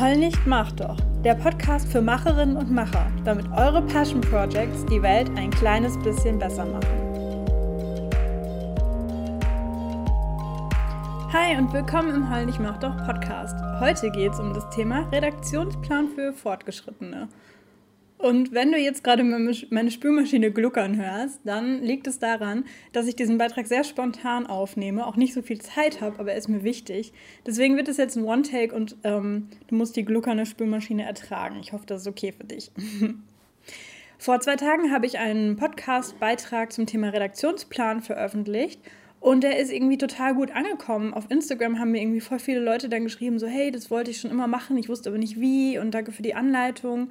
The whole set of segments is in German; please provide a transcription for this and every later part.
Heul nicht, mach doch. Der Podcast für Macherinnen und Macher, damit eure Passion Projects die Welt ein kleines bisschen besser machen. Hi und willkommen im Heul nicht, mach doch Podcast. Heute geht es um das Thema Redaktionsplan für Fortgeschrittene. Und wenn du jetzt gerade meine Spülmaschine gluckern hörst, dann liegt es daran, dass ich diesen Beitrag sehr spontan aufnehme, auch nicht so viel Zeit habe, aber er ist mir wichtig. Deswegen wird es jetzt ein One-Take und ähm, du musst die gluckernde Spülmaschine ertragen. Ich hoffe, das ist okay für dich. Vor zwei Tagen habe ich einen Podcast-Beitrag zum Thema Redaktionsplan veröffentlicht und der ist irgendwie total gut angekommen. Auf Instagram haben mir irgendwie voll viele Leute dann geschrieben, so hey, das wollte ich schon immer machen, ich wusste aber nicht wie und danke für die Anleitung.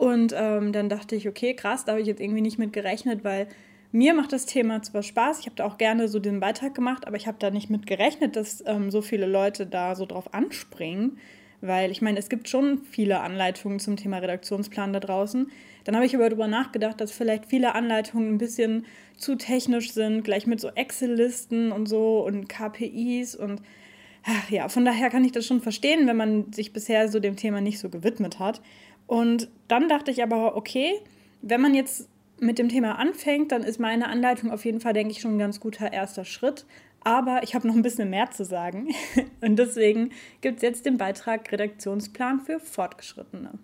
Und ähm, dann dachte ich, okay, krass, da habe ich jetzt irgendwie nicht mit gerechnet, weil mir macht das Thema zwar Spaß, ich habe da auch gerne so den Beitrag gemacht, aber ich habe da nicht mit gerechnet, dass ähm, so viele Leute da so drauf anspringen, weil ich meine, es gibt schon viele Anleitungen zum Thema Redaktionsplan da draußen. Dann habe ich aber darüber nachgedacht, dass vielleicht viele Anleitungen ein bisschen zu technisch sind, gleich mit so Excel-Listen und so und KPIs und ach ja, von daher kann ich das schon verstehen, wenn man sich bisher so dem Thema nicht so gewidmet hat. Und dann dachte ich aber, okay, wenn man jetzt mit dem Thema anfängt, dann ist meine Anleitung auf jeden Fall, denke ich, schon ein ganz guter erster Schritt. Aber ich habe noch ein bisschen mehr zu sagen. Und deswegen gibt es jetzt den Beitrag Redaktionsplan für Fortgeschrittene.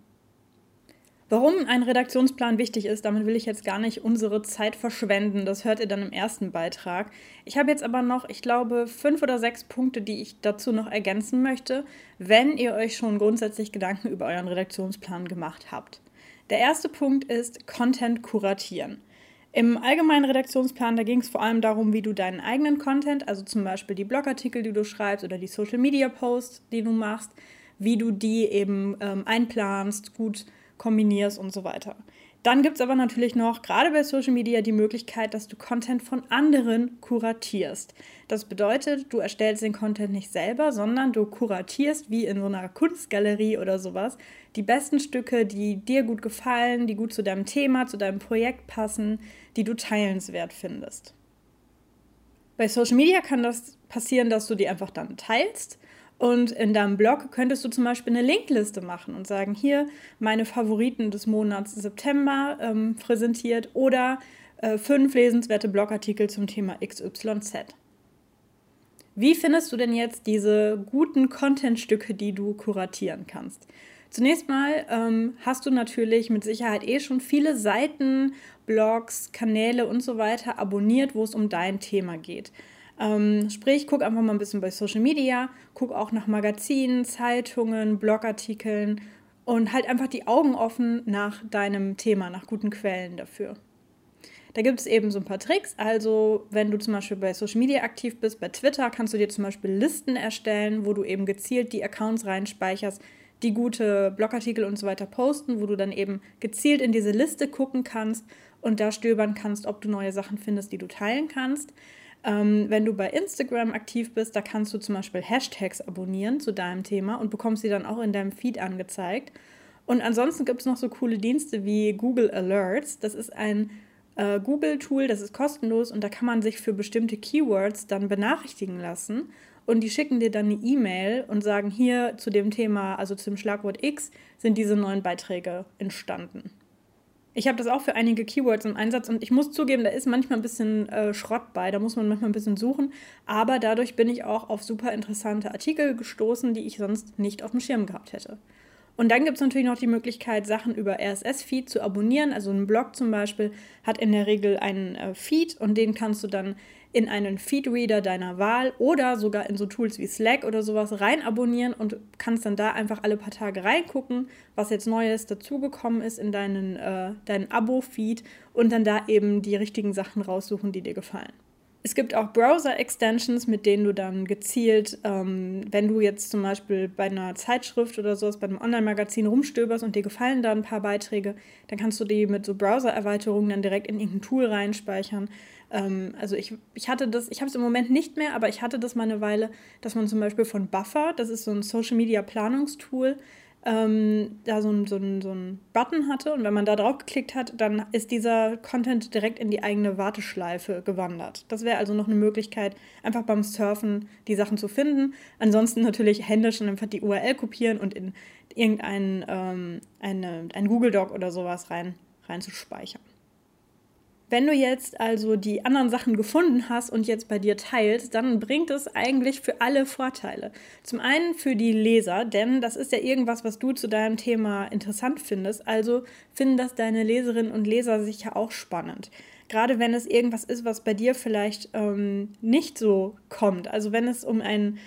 Warum ein Redaktionsplan wichtig ist, damit will ich jetzt gar nicht unsere Zeit verschwenden. Das hört ihr dann im ersten Beitrag. Ich habe jetzt aber noch, ich glaube, fünf oder sechs Punkte, die ich dazu noch ergänzen möchte, wenn ihr euch schon grundsätzlich Gedanken über euren Redaktionsplan gemacht habt. Der erste Punkt ist Content kuratieren. Im allgemeinen Redaktionsplan, da ging es vor allem darum, wie du deinen eigenen Content, also zum Beispiel die Blogartikel, die du schreibst oder die Social Media Posts, die du machst, wie du die eben ähm, einplanst, gut kombinierst und so weiter. Dann gibt es aber natürlich noch, gerade bei Social Media, die Möglichkeit, dass du Content von anderen kuratierst. Das bedeutet, du erstellst den Content nicht selber, sondern du kuratierst, wie in so einer Kunstgalerie oder sowas, die besten Stücke, die dir gut gefallen, die gut zu deinem Thema, zu deinem Projekt passen, die du teilenswert findest. Bei Social Media kann das passieren, dass du die einfach dann teilst und in deinem Blog könntest du zum Beispiel eine Linkliste machen und sagen, hier meine Favoriten des Monats September ähm, präsentiert oder äh, fünf lesenswerte Blogartikel zum Thema XYZ. Wie findest du denn jetzt diese guten Contentstücke, die du kuratieren kannst? Zunächst mal ähm, hast du natürlich mit Sicherheit eh schon viele Seiten, Blogs, Kanäle und so weiter abonniert, wo es um dein Thema geht. Ähm, sprich, guck einfach mal ein bisschen bei Social Media, guck auch nach Magazinen, Zeitungen, Blogartikeln und halt einfach die Augen offen nach deinem Thema, nach guten Quellen dafür. Da gibt es eben so ein paar Tricks. Also, wenn du zum Beispiel bei Social Media aktiv bist, bei Twitter, kannst du dir zum Beispiel Listen erstellen, wo du eben gezielt die Accounts reinspeicherst, die gute Blogartikel und so weiter posten, wo du dann eben gezielt in diese Liste gucken kannst und da stöbern kannst, ob du neue Sachen findest, die du teilen kannst. Ähm, wenn du bei Instagram aktiv bist, da kannst du zum Beispiel Hashtags abonnieren zu deinem Thema und bekommst sie dann auch in deinem Feed angezeigt. Und ansonsten gibt es noch so coole Dienste wie Google Alerts. Das ist ein äh, Google-Tool, das ist kostenlos und da kann man sich für bestimmte Keywords dann benachrichtigen lassen. Und die schicken dir dann eine E-Mail und sagen, hier zu dem Thema, also zum Schlagwort X, sind diese neuen Beiträge entstanden. Ich habe das auch für einige Keywords im Einsatz und ich muss zugeben, da ist manchmal ein bisschen äh, Schrott bei, da muss man manchmal ein bisschen suchen, aber dadurch bin ich auch auf super interessante Artikel gestoßen, die ich sonst nicht auf dem Schirm gehabt hätte. Und dann gibt es natürlich noch die Möglichkeit, Sachen über RSS-Feed zu abonnieren. Also ein Blog zum Beispiel hat in der Regel einen äh, Feed und den kannst du dann in einen Feedreader deiner Wahl oder sogar in so Tools wie Slack oder sowas rein abonnieren und kannst dann da einfach alle paar Tage reingucken, was jetzt Neues dazugekommen ist in deinen, äh, deinen Abo-Feed und dann da eben die richtigen Sachen raussuchen, die dir gefallen. Es gibt auch Browser-Extensions, mit denen du dann gezielt, ähm, wenn du jetzt zum Beispiel bei einer Zeitschrift oder sowas, bei einem Online-Magazin rumstöberst und dir gefallen da ein paar Beiträge, dann kannst du die mit so Browser-Erweiterungen dann direkt in irgendein Tool reinspeichern. Ähm, also ich, ich hatte das, ich habe es im Moment nicht mehr, aber ich hatte das mal eine Weile, dass man zum Beispiel von Buffer, das ist so ein Social-Media-Planungstool, ähm, da so ein, so, ein, so ein Button hatte und wenn man da drauf geklickt hat, dann ist dieser Content direkt in die eigene Warteschleife gewandert. Das wäre also noch eine Möglichkeit, einfach beim Surfen die Sachen zu finden. Ansonsten natürlich händisch und einfach die URL kopieren und in irgendein ähm, eine, ein Google Doc oder sowas rein, rein. Wenn du jetzt also die anderen Sachen gefunden hast und jetzt bei dir teilst, dann bringt es eigentlich für alle Vorteile. Zum einen für die Leser, denn das ist ja irgendwas, was du zu deinem Thema interessant findest. Also finden das deine Leserinnen und Leser sicher auch spannend. Gerade wenn es irgendwas ist, was bei dir vielleicht ähm, nicht so kommt. Also wenn es um ein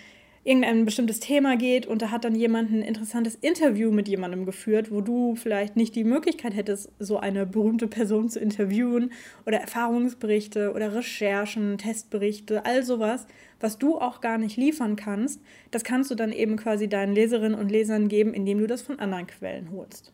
irgendein bestimmtes Thema geht und da hat dann jemand ein interessantes Interview mit jemandem geführt, wo du vielleicht nicht die Möglichkeit hättest, so eine berühmte Person zu interviewen oder Erfahrungsberichte oder Recherchen, Testberichte, all sowas, was du auch gar nicht liefern kannst, das kannst du dann eben quasi deinen Leserinnen und Lesern geben, indem du das von anderen Quellen holst.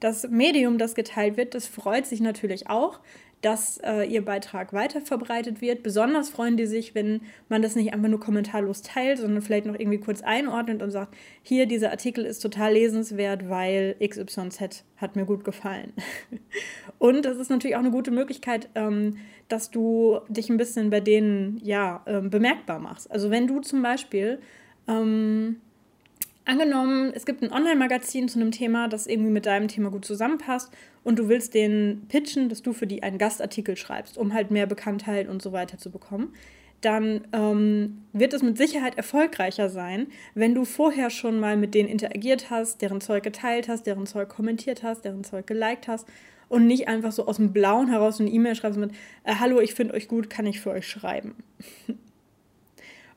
Das Medium, das geteilt wird, das freut sich natürlich auch, dass äh, ihr Beitrag weiterverbreitet wird. Besonders freuen die sich, wenn man das nicht einfach nur kommentarlos teilt, sondern vielleicht noch irgendwie kurz einordnet und sagt, hier, dieser Artikel ist total lesenswert, weil XYZ hat mir gut gefallen. und das ist natürlich auch eine gute Möglichkeit, ähm, dass du dich ein bisschen bei denen ja, ähm, bemerkbar machst. Also wenn du zum Beispiel ähm, Angenommen, es gibt ein Online-Magazin zu einem Thema, das irgendwie mit deinem Thema gut zusammenpasst und du willst den pitchen, dass du für die einen Gastartikel schreibst, um halt mehr Bekanntheit und so weiter zu bekommen, dann ähm, wird es mit Sicherheit erfolgreicher sein, wenn du vorher schon mal mit denen interagiert hast, deren Zeug geteilt hast, deren Zeug kommentiert hast, deren Zeug geliked hast und nicht einfach so aus dem Blauen heraus eine E-Mail schreibst mit äh, Hallo, ich finde euch gut, kann ich für euch schreiben.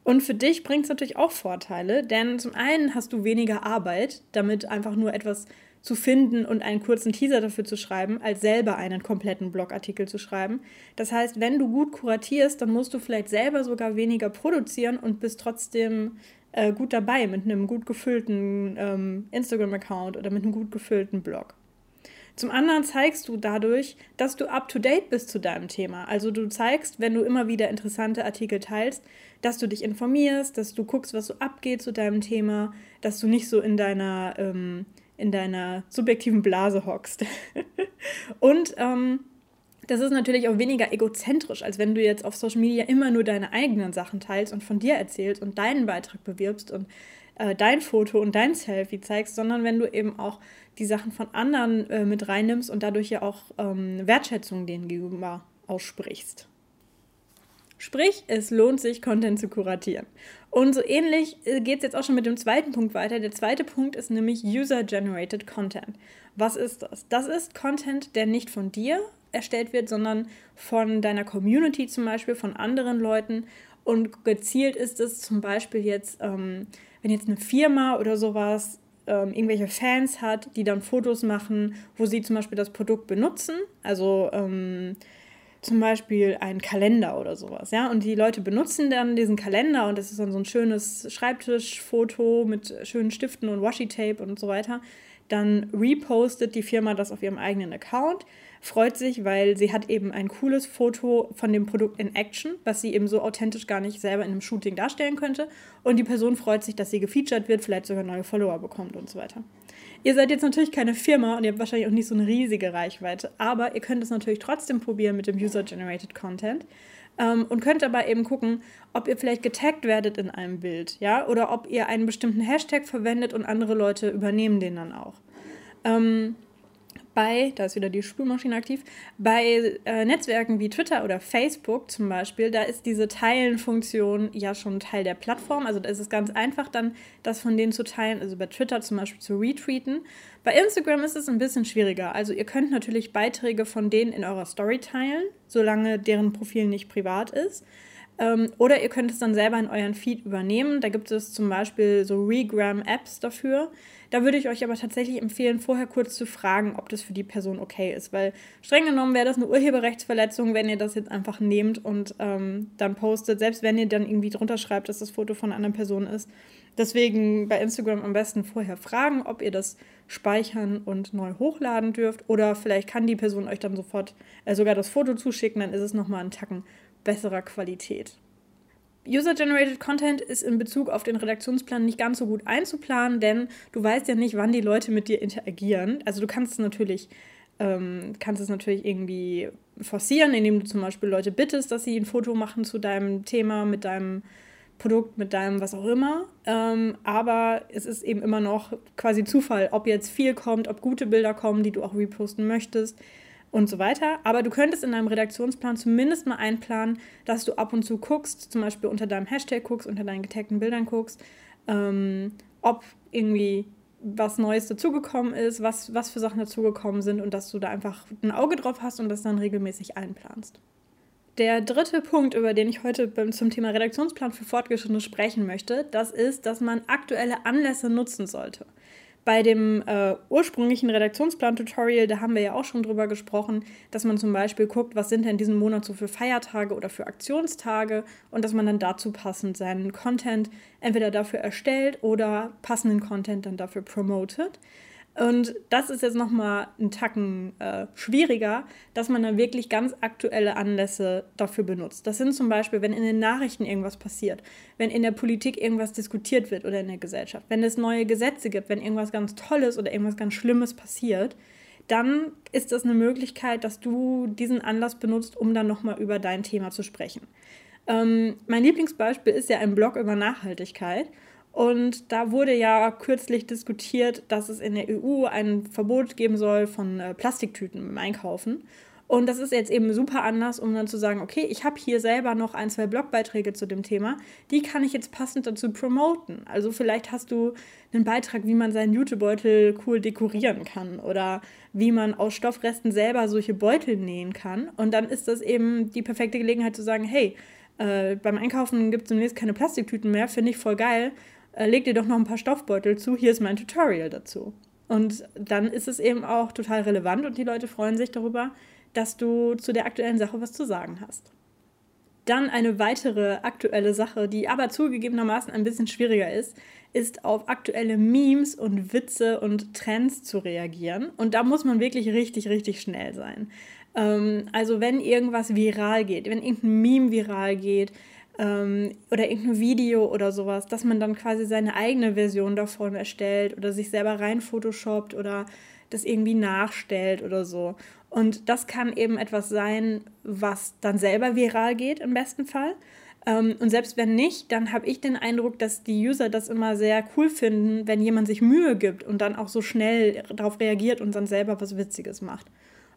Und für dich bringt es natürlich auch Vorteile, denn zum einen hast du weniger Arbeit, damit einfach nur etwas zu finden und einen kurzen Teaser dafür zu schreiben, als selber einen kompletten Blogartikel zu schreiben. Das heißt, wenn du gut kuratierst, dann musst du vielleicht selber sogar weniger produzieren und bist trotzdem äh, gut dabei mit einem gut gefüllten ähm, Instagram-Account oder mit einem gut gefüllten Blog. Zum anderen zeigst du dadurch, dass du up-to-date bist zu deinem Thema. Also du zeigst, wenn du immer wieder interessante Artikel teilst, dass du dich informierst, dass du guckst, was so abgeht zu deinem Thema, dass du nicht so in deiner, ähm, in deiner subjektiven Blase hockst. Und ähm, das ist natürlich auch weniger egozentrisch, als wenn du jetzt auf Social Media immer nur deine eigenen Sachen teilst und von dir erzählst und deinen Beitrag bewirbst und äh, dein Foto und dein Selfie zeigst, sondern wenn du eben auch die Sachen von anderen äh, mit reinnimmst und dadurch ja auch ähm, Wertschätzung denen gegenüber aussprichst. Sprich, es lohnt sich, Content zu kuratieren. Und so ähnlich äh, geht es jetzt auch schon mit dem zweiten Punkt weiter. Der zweite Punkt ist nämlich User-Generated Content. Was ist das? Das ist Content, der nicht von dir erstellt wird, sondern von deiner Community zum Beispiel, von anderen Leuten. Und gezielt ist es zum Beispiel jetzt, ähm, wenn jetzt eine Firma oder sowas ähm, irgendwelche Fans hat, die dann Fotos machen, wo sie zum Beispiel das Produkt benutzen. Also ähm, zum Beispiel einen Kalender oder sowas, ja. Und die Leute benutzen dann diesen Kalender und das ist dann so ein schönes Schreibtischfoto mit schönen Stiften und Washi-Tape und so weiter. Dann repostet die Firma das auf ihrem eigenen Account freut sich, weil sie hat eben ein cooles Foto von dem Produkt in Action, was sie eben so authentisch gar nicht selber in einem Shooting darstellen könnte. Und die Person freut sich, dass sie gefeatured wird, vielleicht sogar neue Follower bekommt und so weiter. Ihr seid jetzt natürlich keine Firma und ihr habt wahrscheinlich auch nicht so eine riesige Reichweite, aber ihr könnt es natürlich trotzdem probieren mit dem User-Generated Content ähm, und könnt aber eben gucken, ob ihr vielleicht getaggt werdet in einem Bild, ja, oder ob ihr einen bestimmten Hashtag verwendet und andere Leute übernehmen den dann auch. Ähm, bei, da ist wieder die Spülmaschine aktiv, bei äh, Netzwerken wie Twitter oder Facebook zum Beispiel, da ist diese Teilen-Funktion ja schon Teil der Plattform. Also da ist es ganz einfach dann, das von denen zu teilen, also bei Twitter zum Beispiel zu retweeten. Bei Instagram ist es ein bisschen schwieriger. Also ihr könnt natürlich Beiträge von denen in eurer Story teilen, solange deren Profil nicht privat ist. Ähm, oder ihr könnt es dann selber in euren Feed übernehmen. Da gibt es zum Beispiel so Regram-Apps dafür. Da würde ich euch aber tatsächlich empfehlen, vorher kurz zu fragen, ob das für die Person okay ist, weil streng genommen wäre das eine Urheberrechtsverletzung, wenn ihr das jetzt einfach nehmt und ähm, dann postet, selbst wenn ihr dann irgendwie drunter schreibt, dass das Foto von einer anderen Person ist. Deswegen bei Instagram am besten vorher fragen, ob ihr das speichern und neu hochladen dürft. Oder vielleicht kann die Person euch dann sofort äh, sogar das Foto zuschicken, dann ist es nochmal ein Tacken besserer Qualität. User-Generated Content ist in Bezug auf den Redaktionsplan nicht ganz so gut einzuplanen, denn du weißt ja nicht, wann die Leute mit dir interagieren. Also du kannst es natürlich, ähm, kannst es natürlich irgendwie forcieren, indem du zum Beispiel Leute bittest, dass sie ein Foto machen zu deinem Thema, mit deinem Produkt, mit deinem was auch immer. Ähm, aber es ist eben immer noch quasi Zufall, ob jetzt viel kommt, ob gute Bilder kommen, die du auch reposten möchtest und so weiter. Aber du könntest in deinem Redaktionsplan zumindest mal einplanen, dass du ab und zu guckst, zum Beispiel unter deinem Hashtag guckst, unter deinen getagten Bildern guckst, ähm, ob irgendwie was Neues dazugekommen ist, was, was für Sachen dazugekommen sind und dass du da einfach ein Auge drauf hast und das dann regelmäßig einplanst. Der dritte Punkt, über den ich heute zum Thema Redaktionsplan für Fortgeschrittene sprechen möchte, das ist, dass man aktuelle Anlässe nutzen sollte. Bei dem äh, ursprünglichen Redaktionsplan-Tutorial, da haben wir ja auch schon drüber gesprochen, dass man zum Beispiel guckt, was sind denn diesen Monat so für Feiertage oder für Aktionstage und dass man dann dazu passend seinen Content entweder dafür erstellt oder passenden Content dann dafür promotet. Und das ist jetzt nochmal ein Tacken äh, schwieriger, dass man dann wirklich ganz aktuelle Anlässe dafür benutzt. Das sind zum Beispiel, wenn in den Nachrichten irgendwas passiert, wenn in der Politik irgendwas diskutiert wird oder in der Gesellschaft, wenn es neue Gesetze gibt, wenn irgendwas ganz Tolles oder irgendwas ganz Schlimmes passiert, dann ist das eine Möglichkeit, dass du diesen Anlass benutzt, um dann nochmal über dein Thema zu sprechen. Ähm, mein Lieblingsbeispiel ist ja ein Blog über Nachhaltigkeit. Und da wurde ja kürzlich diskutiert, dass es in der EU ein Verbot geben soll von äh, Plastiktüten beim Einkaufen. Und das ist jetzt eben super anders, um dann zu sagen, okay, ich habe hier selber noch ein, zwei Blogbeiträge zu dem Thema, die kann ich jetzt passend dazu promoten. Also vielleicht hast du einen Beitrag, wie man seinen Jutebeutel cool dekorieren kann oder wie man aus Stoffresten selber solche Beutel nähen kann. Und dann ist das eben die perfekte Gelegenheit zu sagen, hey, äh, beim Einkaufen gibt es demnächst keine Plastiktüten mehr, finde ich voll geil leg dir doch noch ein paar Stoffbeutel zu, hier ist mein Tutorial dazu. Und dann ist es eben auch total relevant und die Leute freuen sich darüber, dass du zu der aktuellen Sache was zu sagen hast. Dann eine weitere aktuelle Sache, die aber zugegebenermaßen ein bisschen schwieriger ist, ist auf aktuelle Memes und Witze und Trends zu reagieren. Und da muss man wirklich richtig, richtig schnell sein. Ähm, also wenn irgendwas viral geht, wenn irgendein Meme viral geht, ähm, oder irgendein Video oder sowas, dass man dann quasi seine eigene Version davon erstellt oder sich selber rein photoshoppt oder das irgendwie nachstellt oder so. Und das kann eben etwas sein, was dann selber viral geht im besten Fall. Ähm, und selbst wenn nicht, dann habe ich den Eindruck, dass die User das immer sehr cool finden, wenn jemand sich Mühe gibt und dann auch so schnell darauf reagiert und dann selber was Witziges macht.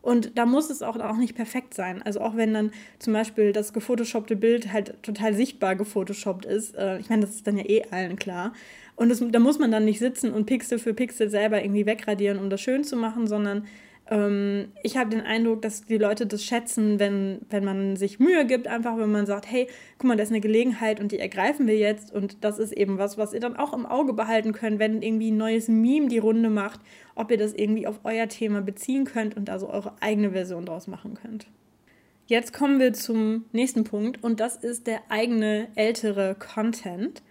Und da muss es auch, auch nicht perfekt sein. Also auch wenn dann zum Beispiel das gefotoshoppte Bild halt total sichtbar gefotoshoppt ist. Äh, ich meine, das ist dann ja eh allen klar. Und das, da muss man dann nicht sitzen und Pixel für Pixel selber irgendwie wegradieren, um das schön zu machen, sondern ähm, ich habe den Eindruck, dass die Leute das schätzen, wenn, wenn man sich Mühe gibt, einfach wenn man sagt, hey, guck mal, das ist eine Gelegenheit und die ergreifen wir jetzt. Und das ist eben was, was ihr dann auch im Auge behalten könnt, wenn irgendwie ein neues Meme die Runde macht, ob ihr das irgendwie auf euer Thema beziehen könnt und da so eure eigene Version draus machen könnt. Jetzt kommen wir zum nächsten Punkt und das ist der eigene ältere Content.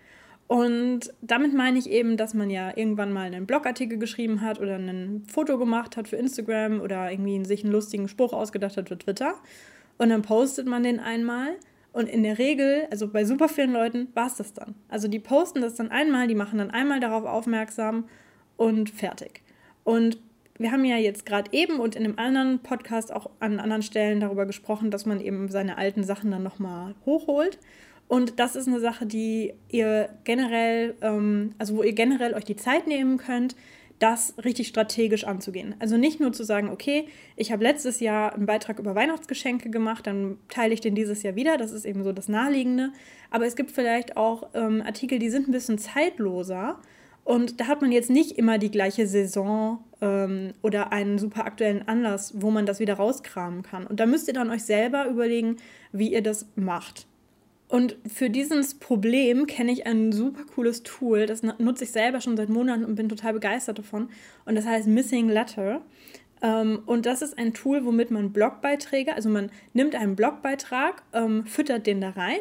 Und damit meine ich eben, dass man ja irgendwann mal einen Blogartikel geschrieben hat oder ein Foto gemacht hat für Instagram oder irgendwie sich einen lustigen Spruch ausgedacht hat für Twitter. Und dann postet man den einmal. Und in der Regel, also bei super vielen Leuten, war es das dann. Also die posten das dann einmal, die machen dann einmal darauf aufmerksam und fertig. Und wir haben ja jetzt gerade eben und in einem anderen Podcast auch an anderen Stellen darüber gesprochen, dass man eben seine alten Sachen dann nochmal hochholt. Und das ist eine Sache, die ihr generell, ähm, also wo ihr generell euch die Zeit nehmen könnt, das richtig strategisch anzugehen. Also nicht nur zu sagen, okay, ich habe letztes Jahr einen Beitrag über Weihnachtsgeschenke gemacht, dann teile ich den dieses Jahr wieder. Das ist eben so das Naheliegende. Aber es gibt vielleicht auch ähm, Artikel, die sind ein bisschen zeitloser. Und da hat man jetzt nicht immer die gleiche Saison ähm, oder einen super aktuellen Anlass, wo man das wieder rauskramen kann. Und da müsst ihr dann euch selber überlegen, wie ihr das macht. Und für dieses Problem kenne ich ein super cooles Tool. Das nutze ich selber schon seit Monaten und bin total begeistert davon. Und das heißt Missing Letter. Ähm, und das ist ein Tool, womit man Blogbeiträge, also man nimmt einen Blogbeitrag, ähm, füttert den da rein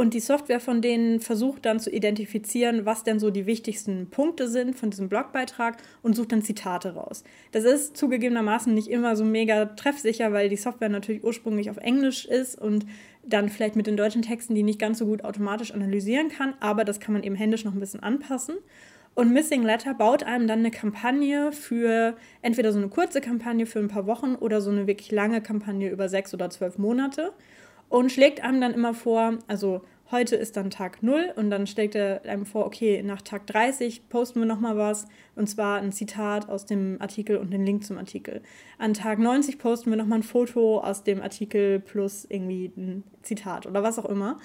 und die Software von denen versucht dann zu identifizieren, was denn so die wichtigsten Punkte sind von diesem Blogbeitrag und sucht dann Zitate raus. Das ist zugegebenermaßen nicht immer so mega treffsicher, weil die Software natürlich ursprünglich auf Englisch ist und dann vielleicht mit den deutschen Texten, die nicht ganz so gut automatisch analysieren kann, aber das kann man eben händisch noch ein bisschen anpassen. Und Missing Letter baut einem dann eine Kampagne für entweder so eine kurze Kampagne für ein paar Wochen oder so eine wirklich lange Kampagne über sechs oder zwölf Monate und schlägt einem dann immer vor, also heute ist dann Tag 0 und dann schlägt er einem vor, okay, nach Tag 30 posten wir nochmal was und zwar ein Zitat aus dem Artikel und den Link zum Artikel. An Tag 90 posten wir nochmal ein Foto aus dem Artikel plus irgendwie ein Zitat oder was auch immer.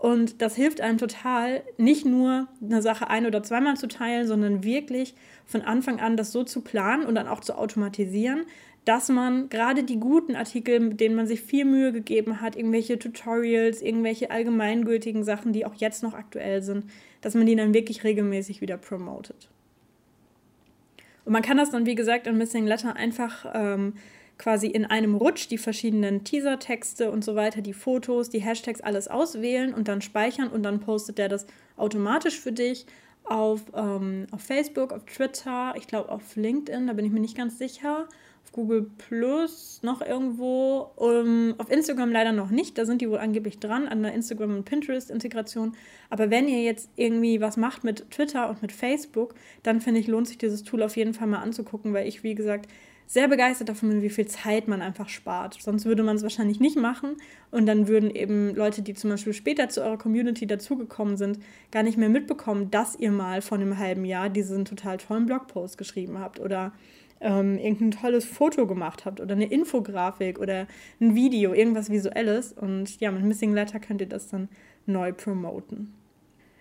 Und das hilft einem total, nicht nur eine Sache ein- oder zweimal zu teilen, sondern wirklich von Anfang an das so zu planen und dann auch zu automatisieren, dass man gerade die guten Artikel, mit denen man sich viel Mühe gegeben hat, irgendwelche Tutorials, irgendwelche allgemeingültigen Sachen, die auch jetzt noch aktuell sind, dass man die dann wirklich regelmäßig wieder promotet. Und man kann das dann, wie gesagt, in Missing Letter einfach ähm, quasi in einem Rutsch die verschiedenen Teaser-Texte und so weiter, die Fotos, die Hashtags, alles auswählen und dann speichern und dann postet der das automatisch für dich auf, ähm, auf Facebook, auf Twitter, ich glaube auf LinkedIn, da bin ich mir nicht ganz sicher Google Plus noch irgendwo. Um, auf Instagram leider noch nicht. Da sind die wohl angeblich dran an der Instagram- und Pinterest-Integration. Aber wenn ihr jetzt irgendwie was macht mit Twitter und mit Facebook, dann finde ich, lohnt sich dieses Tool auf jeden Fall mal anzugucken, weil ich, wie gesagt, sehr begeistert davon bin, wie viel Zeit man einfach spart. Sonst würde man es wahrscheinlich nicht machen und dann würden eben Leute, die zum Beispiel später zu eurer Community dazugekommen sind, gar nicht mehr mitbekommen, dass ihr mal vor einem halben Jahr diesen total tollen Blogpost geschrieben habt oder ähm, irgendein tolles Foto gemacht habt oder eine Infografik oder ein Video, irgendwas Visuelles. Und ja, mit Missing Letter könnt ihr das dann neu promoten.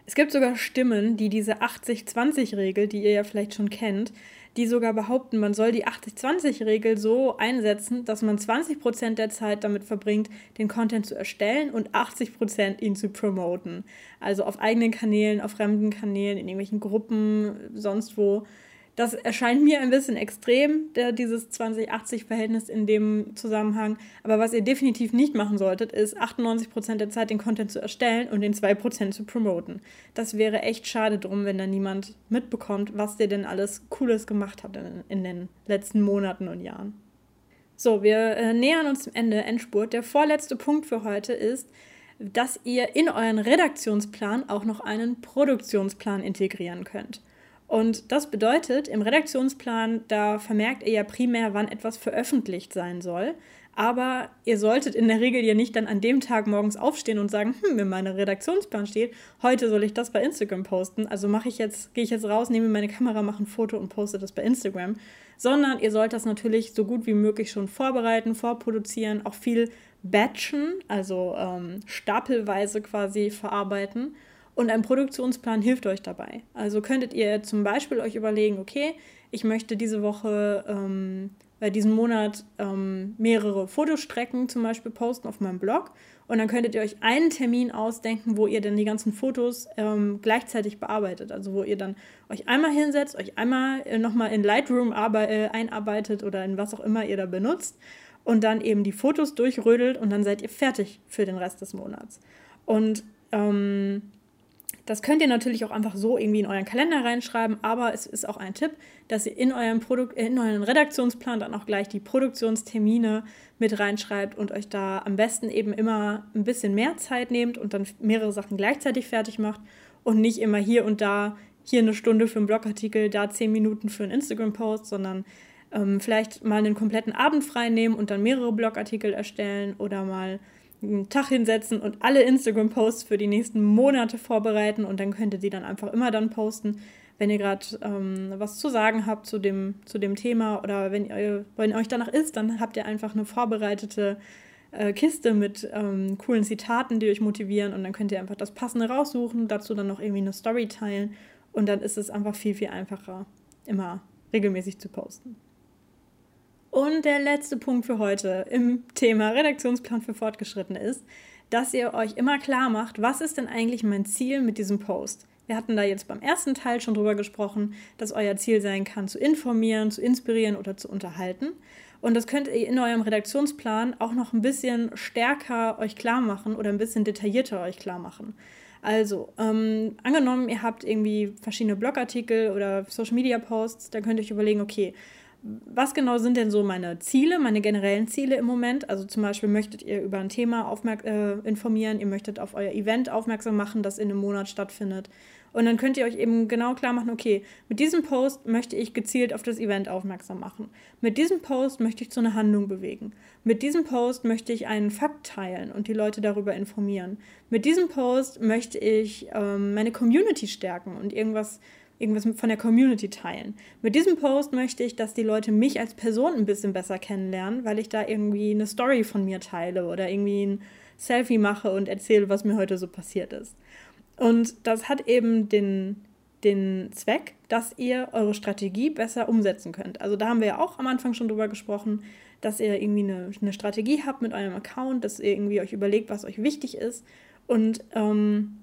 Es gibt sogar Stimmen, die diese 80-20-Regel, die ihr ja vielleicht schon kennt, die sogar behaupten, man soll die 80-20-Regel so einsetzen, dass man 20% der Zeit damit verbringt, den Content zu erstellen und 80% ihn zu promoten. Also auf eigenen Kanälen, auf fremden Kanälen, in irgendwelchen Gruppen, sonst wo. Das erscheint mir ein bisschen extrem, der, dieses 20-80-Verhältnis in dem Zusammenhang. Aber was ihr definitiv nicht machen solltet, ist 98% der Zeit den Content zu erstellen und den 2% zu promoten. Das wäre echt schade drum, wenn da niemand mitbekommt, was ihr denn alles Cooles gemacht habt in, in den letzten Monaten und Jahren. So, wir äh, nähern uns dem Ende, Endspurt. Der vorletzte Punkt für heute ist, dass ihr in euren Redaktionsplan auch noch einen Produktionsplan integrieren könnt. Und das bedeutet, im Redaktionsplan, da vermerkt ihr ja primär, wann etwas veröffentlicht sein soll. Aber ihr solltet in der Regel ja nicht dann an dem Tag morgens aufstehen und sagen, hm, in meinem Redaktionsplan steht, heute soll ich das bei Instagram posten. Also mache ich jetzt, gehe ich jetzt raus, nehme meine Kamera, mache ein Foto und poste das bei Instagram. Sondern ihr sollt das natürlich so gut wie möglich schon vorbereiten, vorproduzieren, auch viel batchen, also ähm, stapelweise quasi verarbeiten und ein Produktionsplan hilft euch dabei. Also könntet ihr zum Beispiel euch überlegen, okay, ich möchte diese Woche ähm, bei diesem Monat ähm, mehrere Fotostrecken zum Beispiel posten auf meinem Blog. Und dann könntet ihr euch einen Termin ausdenken, wo ihr dann die ganzen Fotos ähm, gleichzeitig bearbeitet. Also wo ihr dann euch einmal hinsetzt, euch einmal äh, nochmal in Lightroom äh, einarbeitet oder in was auch immer ihr da benutzt und dann eben die Fotos durchrödelt und dann seid ihr fertig für den Rest des Monats. Und ähm, das könnt ihr natürlich auch einfach so irgendwie in euren Kalender reinschreiben, aber es ist auch ein Tipp, dass ihr in euren, Produk in euren Redaktionsplan dann auch gleich die Produktionstermine mit reinschreibt und euch da am besten eben immer ein bisschen mehr Zeit nehmt und dann mehrere Sachen gleichzeitig fertig macht und nicht immer hier und da, hier eine Stunde für einen Blogartikel, da zehn Minuten für einen Instagram-Post, sondern ähm, vielleicht mal einen kompletten Abend frei nehmen und dann mehrere Blogartikel erstellen oder mal einen Tag hinsetzen und alle Instagram-Posts für die nächsten Monate vorbereiten und dann könnt ihr die dann einfach immer dann posten, wenn ihr gerade ähm, was zu sagen habt zu dem, zu dem Thema oder wenn, ihr, wenn euch danach ist, dann habt ihr einfach eine vorbereitete äh, Kiste mit ähm, coolen Zitaten, die euch motivieren und dann könnt ihr einfach das Passende raussuchen, dazu dann noch irgendwie eine Story teilen und dann ist es einfach viel, viel einfacher, immer regelmäßig zu posten. Und der letzte Punkt für heute im Thema Redaktionsplan für Fortgeschrittene ist, dass ihr euch immer klar macht, was ist denn eigentlich mein Ziel mit diesem Post? Wir hatten da jetzt beim ersten Teil schon drüber gesprochen, dass euer Ziel sein kann, zu informieren, zu inspirieren oder zu unterhalten. Und das könnt ihr in eurem Redaktionsplan auch noch ein bisschen stärker euch klar machen oder ein bisschen detaillierter euch klar machen. Also, ähm, angenommen, ihr habt irgendwie verschiedene Blogartikel oder Social Media Posts, dann könnt ihr euch überlegen, okay, was genau sind denn so meine Ziele, meine generellen Ziele im Moment? Also zum Beispiel möchtet ihr über ein Thema aufmerk äh, informieren, ihr möchtet auf euer Event aufmerksam machen, das in einem Monat stattfindet. Und dann könnt ihr euch eben genau klar machen, okay, mit diesem Post möchte ich gezielt auf das Event aufmerksam machen. Mit diesem Post möchte ich zu einer Handlung bewegen. Mit diesem Post möchte ich einen Fakt teilen und die Leute darüber informieren. Mit diesem Post möchte ich ähm, meine Community stärken und irgendwas irgendwas von der Community teilen. Mit diesem Post möchte ich, dass die Leute mich als Person ein bisschen besser kennenlernen, weil ich da irgendwie eine Story von mir teile oder irgendwie ein Selfie mache und erzähle, was mir heute so passiert ist. Und das hat eben den, den Zweck, dass ihr eure Strategie besser umsetzen könnt. Also da haben wir ja auch am Anfang schon drüber gesprochen, dass ihr irgendwie eine, eine Strategie habt mit eurem Account, dass ihr irgendwie euch überlegt, was euch wichtig ist. Und ähm,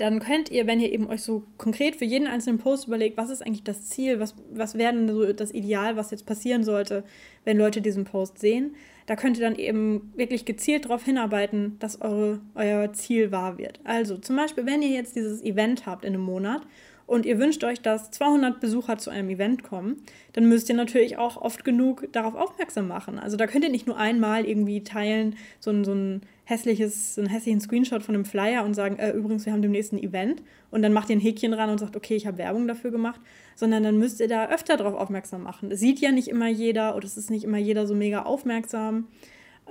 dann könnt ihr, wenn ihr eben euch so konkret für jeden einzelnen Post überlegt, was ist eigentlich das Ziel, was, was wäre denn so das Ideal, was jetzt passieren sollte, wenn Leute diesen Post sehen, da könnt ihr dann eben wirklich gezielt darauf hinarbeiten, dass eure, euer Ziel wahr wird. Also zum Beispiel, wenn ihr jetzt dieses Event habt in einem Monat und ihr wünscht euch, dass 200 Besucher zu einem Event kommen, dann müsst ihr natürlich auch oft genug darauf aufmerksam machen. Also da könnt ihr nicht nur einmal irgendwie teilen, so ein, so ein hässliches, einen hässlichen Screenshot von einem Flyer und sagen, äh, übrigens, wir haben demnächst ein Event und dann macht ihr ein Häkchen ran und sagt, okay, ich habe Werbung dafür gemacht, sondern dann müsst ihr da öfter darauf aufmerksam machen. Das sieht ja nicht immer jeder oder es ist nicht immer jeder so mega aufmerksam.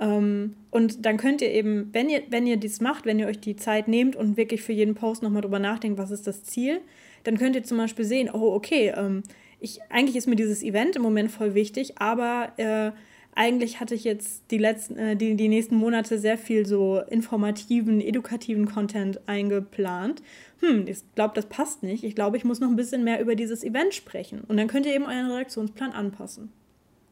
Ähm, und dann könnt ihr eben, wenn ihr, wenn ihr dies macht, wenn ihr euch die Zeit nehmt und wirklich für jeden Post nochmal drüber nachdenkt, was ist das Ziel, dann könnt ihr zum Beispiel sehen, oh, okay, ähm, ich, eigentlich ist mir dieses Event im Moment voll wichtig, aber äh, eigentlich hatte ich jetzt die letzten, äh, die, die nächsten Monate sehr viel so informativen, edukativen Content eingeplant. Hm, ich glaube, das passt nicht. Ich glaube, ich muss noch ein bisschen mehr über dieses Event sprechen. Und dann könnt ihr eben euren Redaktionsplan anpassen.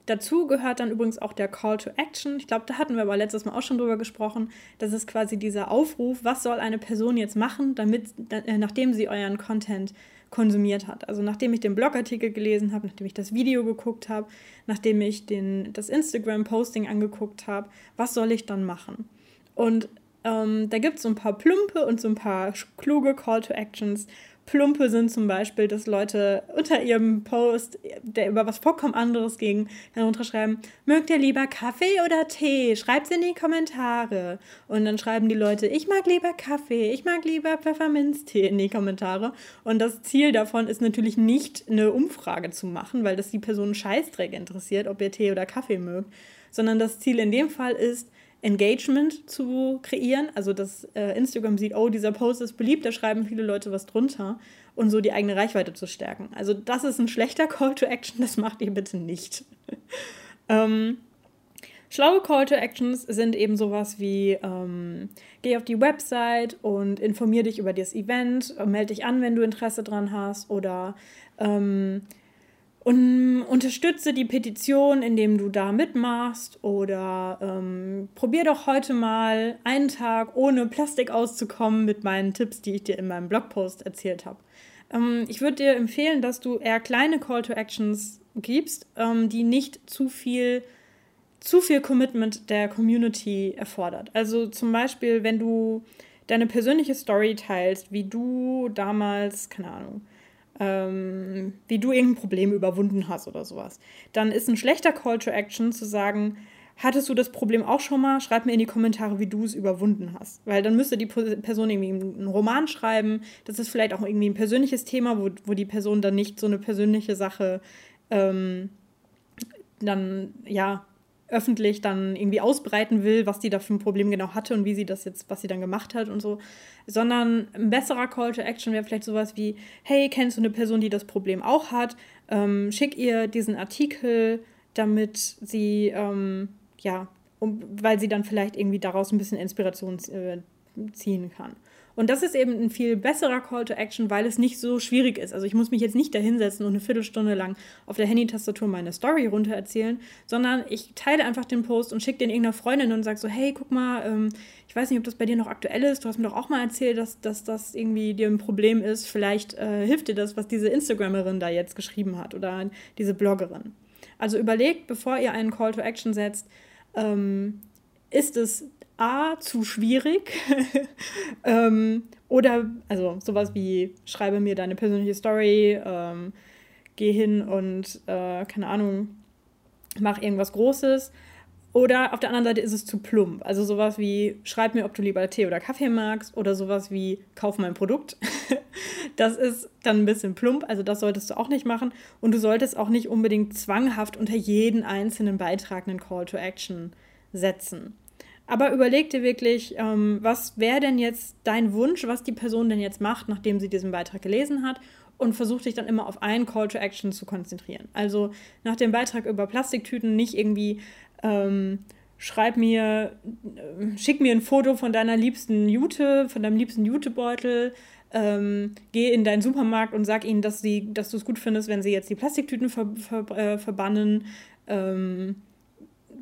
Dazu gehört dann übrigens auch der Call to Action. Ich glaube, da hatten wir aber letztes Mal auch schon drüber gesprochen. Das ist quasi dieser Aufruf, was soll eine Person jetzt machen, damit, äh, nachdem sie euren Content konsumiert hat. Also nachdem ich den Blogartikel gelesen habe, nachdem ich das Video geguckt habe, nachdem ich den, das Instagram-Posting angeguckt habe, was soll ich dann machen? Und ähm, da gibt es so ein paar plumpe und so ein paar kluge Call to Actions, Plumpe sind zum Beispiel, dass Leute unter ihrem Post, der über was vollkommen anderes ging, darunter schreiben, mögt ihr lieber Kaffee oder Tee? Schreibt es in die Kommentare. Und dann schreiben die Leute, ich mag lieber Kaffee, ich mag lieber Pfefferminztee in die Kommentare. Und das Ziel davon ist natürlich nicht eine Umfrage zu machen, weil das die Person Scheißdreck interessiert, ob ihr Tee oder Kaffee mögt, sondern das Ziel in dem Fall ist, Engagement zu kreieren. Also, dass äh, Instagram sieht, oh, dieser Post ist beliebt, da schreiben viele Leute was drunter und so die eigene Reichweite zu stärken. Also, das ist ein schlechter Call to Action, das macht ihr bitte nicht. ähm, schlaue Call to Actions sind eben sowas wie: ähm, geh auf die Website und informier dich über das Event, melde dich an, wenn du Interesse dran hast oder. Ähm, und unterstütze die Petition, indem du da mitmachst oder ähm, probier doch heute mal einen Tag ohne Plastik auszukommen mit meinen Tipps, die ich dir in meinem Blogpost erzählt habe. Ähm, ich würde dir empfehlen, dass du eher kleine Call to Actions gibst, ähm, die nicht zu viel zu viel Commitment der Community erfordert. Also zum Beispiel, wenn du deine persönliche Story teilst, wie du damals, keine Ahnung, ähm, wie du irgendein Problem überwunden hast oder sowas, dann ist ein schlechter Call to Action zu sagen, hattest du das Problem auch schon mal? Schreib mir in die Kommentare, wie du es überwunden hast. Weil dann müsste die Person irgendwie einen Roman schreiben. Das ist vielleicht auch irgendwie ein persönliches Thema, wo, wo die Person dann nicht so eine persönliche Sache ähm, dann, ja, öffentlich dann irgendwie ausbreiten will, was die da für ein Problem genau hatte und wie sie das jetzt, was sie dann gemacht hat und so, sondern ein besserer Call to Action wäre vielleicht sowas wie, hey, kennst du eine Person, die das Problem auch hat? Ähm, schick ihr diesen Artikel, damit sie, ähm, ja, um, weil sie dann vielleicht irgendwie daraus ein bisschen Inspiration äh, ziehen kann. Und das ist eben ein viel besserer Call to Action, weil es nicht so schwierig ist. Also ich muss mich jetzt nicht dahinsetzen und eine Viertelstunde lang auf der Handy-Tastatur meine Story runter erzählen, sondern ich teile einfach den Post und schicke den irgendeiner Freundin und sage so, hey, guck mal, ähm, ich weiß nicht, ob das bei dir noch aktuell ist. Du hast mir doch auch mal erzählt, dass, dass das irgendwie dir ein Problem ist. Vielleicht äh, hilft dir das, was diese Instagramerin da jetzt geschrieben hat oder diese Bloggerin. Also überlegt, bevor ihr einen Call to Action setzt, ähm, ist es A, zu schwierig. ähm, oder, also sowas wie, schreibe mir deine persönliche Story, ähm, geh hin und, äh, keine Ahnung, mach irgendwas Großes. Oder auf der anderen Seite ist es zu plump. Also sowas wie, schreib mir, ob du lieber Tee oder Kaffee magst. Oder sowas wie, kauf mein Produkt. das ist dann ein bisschen plump. Also das solltest du auch nicht machen. Und du solltest auch nicht unbedingt zwanghaft unter jeden einzelnen Beitrag einen Call to Action setzen. Aber überleg dir wirklich, ähm, was wäre denn jetzt dein Wunsch, was die Person denn jetzt macht, nachdem sie diesen Beitrag gelesen hat und versuch dich dann immer auf einen Call to Action zu konzentrieren. Also nach dem Beitrag über Plastiktüten nicht irgendwie ähm, schreib mir, äh, schick mir ein Foto von deiner liebsten Jute, von deinem liebsten Jutebeutel, ähm, geh in deinen Supermarkt und sag ihnen, dass, dass du es gut findest, wenn sie jetzt die Plastiktüten ver, ver, äh, verbannen. Ähm,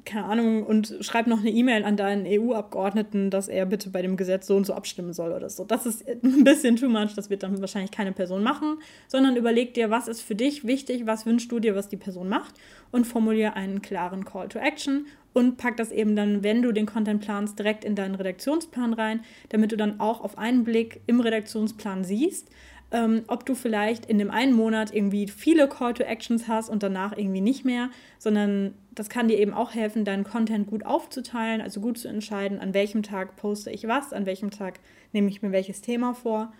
keine Ahnung, und schreib noch eine E-Mail an deinen EU-Abgeordneten, dass er bitte bei dem Gesetz so und so abstimmen soll oder so. Das ist ein bisschen too much, das wird dann wahrscheinlich keine Person machen, sondern überleg dir, was ist für dich wichtig, was wünschst du dir, was die Person macht und formuliere einen klaren Call to Action und pack das eben dann, wenn du den Content planst, direkt in deinen Redaktionsplan rein, damit du dann auch auf einen Blick im Redaktionsplan siehst, ähm, ob du vielleicht in dem einen Monat irgendwie viele Call to Actions hast und danach irgendwie nicht mehr, sondern das kann dir eben auch helfen, deinen Content gut aufzuteilen, also gut zu entscheiden, an welchem Tag poste ich was, an welchem Tag nehme ich mir welches Thema vor,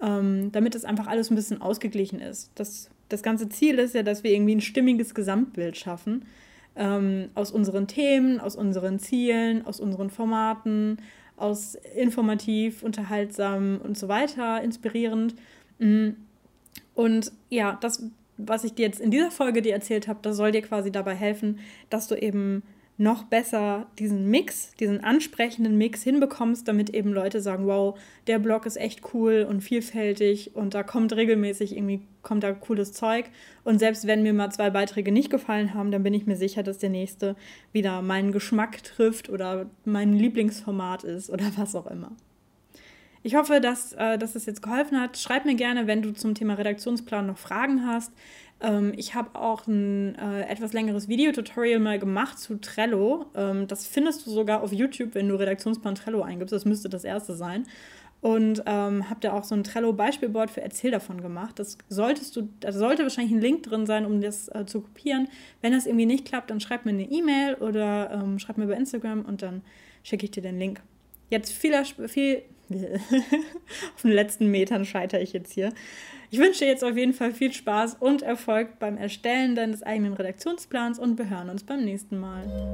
ähm, damit es einfach alles ein bisschen ausgeglichen ist. Das, das ganze Ziel ist ja, dass wir irgendwie ein stimmiges Gesamtbild schaffen ähm, aus unseren Themen, aus unseren Zielen, aus unseren Formaten, aus informativ, unterhaltsam und so weiter, inspirierend. Mm. Und ja, das was ich dir jetzt in dieser Folge dir erzählt habe, das soll dir quasi dabei helfen, dass du eben noch besser diesen Mix, diesen ansprechenden Mix hinbekommst, damit eben Leute sagen, wow, der Blog ist echt cool und vielfältig und da kommt regelmäßig irgendwie kommt da cooles Zeug und selbst wenn mir mal zwei Beiträge nicht gefallen haben, dann bin ich mir sicher, dass der nächste wieder meinen Geschmack trifft oder mein Lieblingsformat ist oder was auch immer. Ich hoffe, dass, äh, dass es jetzt geholfen hat. Schreib mir gerne, wenn du zum Thema Redaktionsplan noch Fragen hast. Ähm, ich habe auch ein äh, etwas längeres Videotutorial mal gemacht zu Trello. Ähm, das findest du sogar auf YouTube, wenn du Redaktionsplan Trello eingibst. Das müsste das erste sein. Und ähm, habe da auch so ein Trello-Beispielboard für Erzähl davon gemacht. Das solltest du, da sollte wahrscheinlich ein Link drin sein, um das äh, zu kopieren. Wenn das irgendwie nicht klappt, dann schreib mir eine E-Mail oder ähm, schreib mir bei Instagram und dann schicke ich dir den Link. Jetzt viel, viel auf den letzten Metern scheitere ich jetzt hier. Ich wünsche jetzt auf jeden Fall viel Spaß und Erfolg beim Erstellen deines eigenen Redaktionsplans und wir hören uns beim nächsten Mal.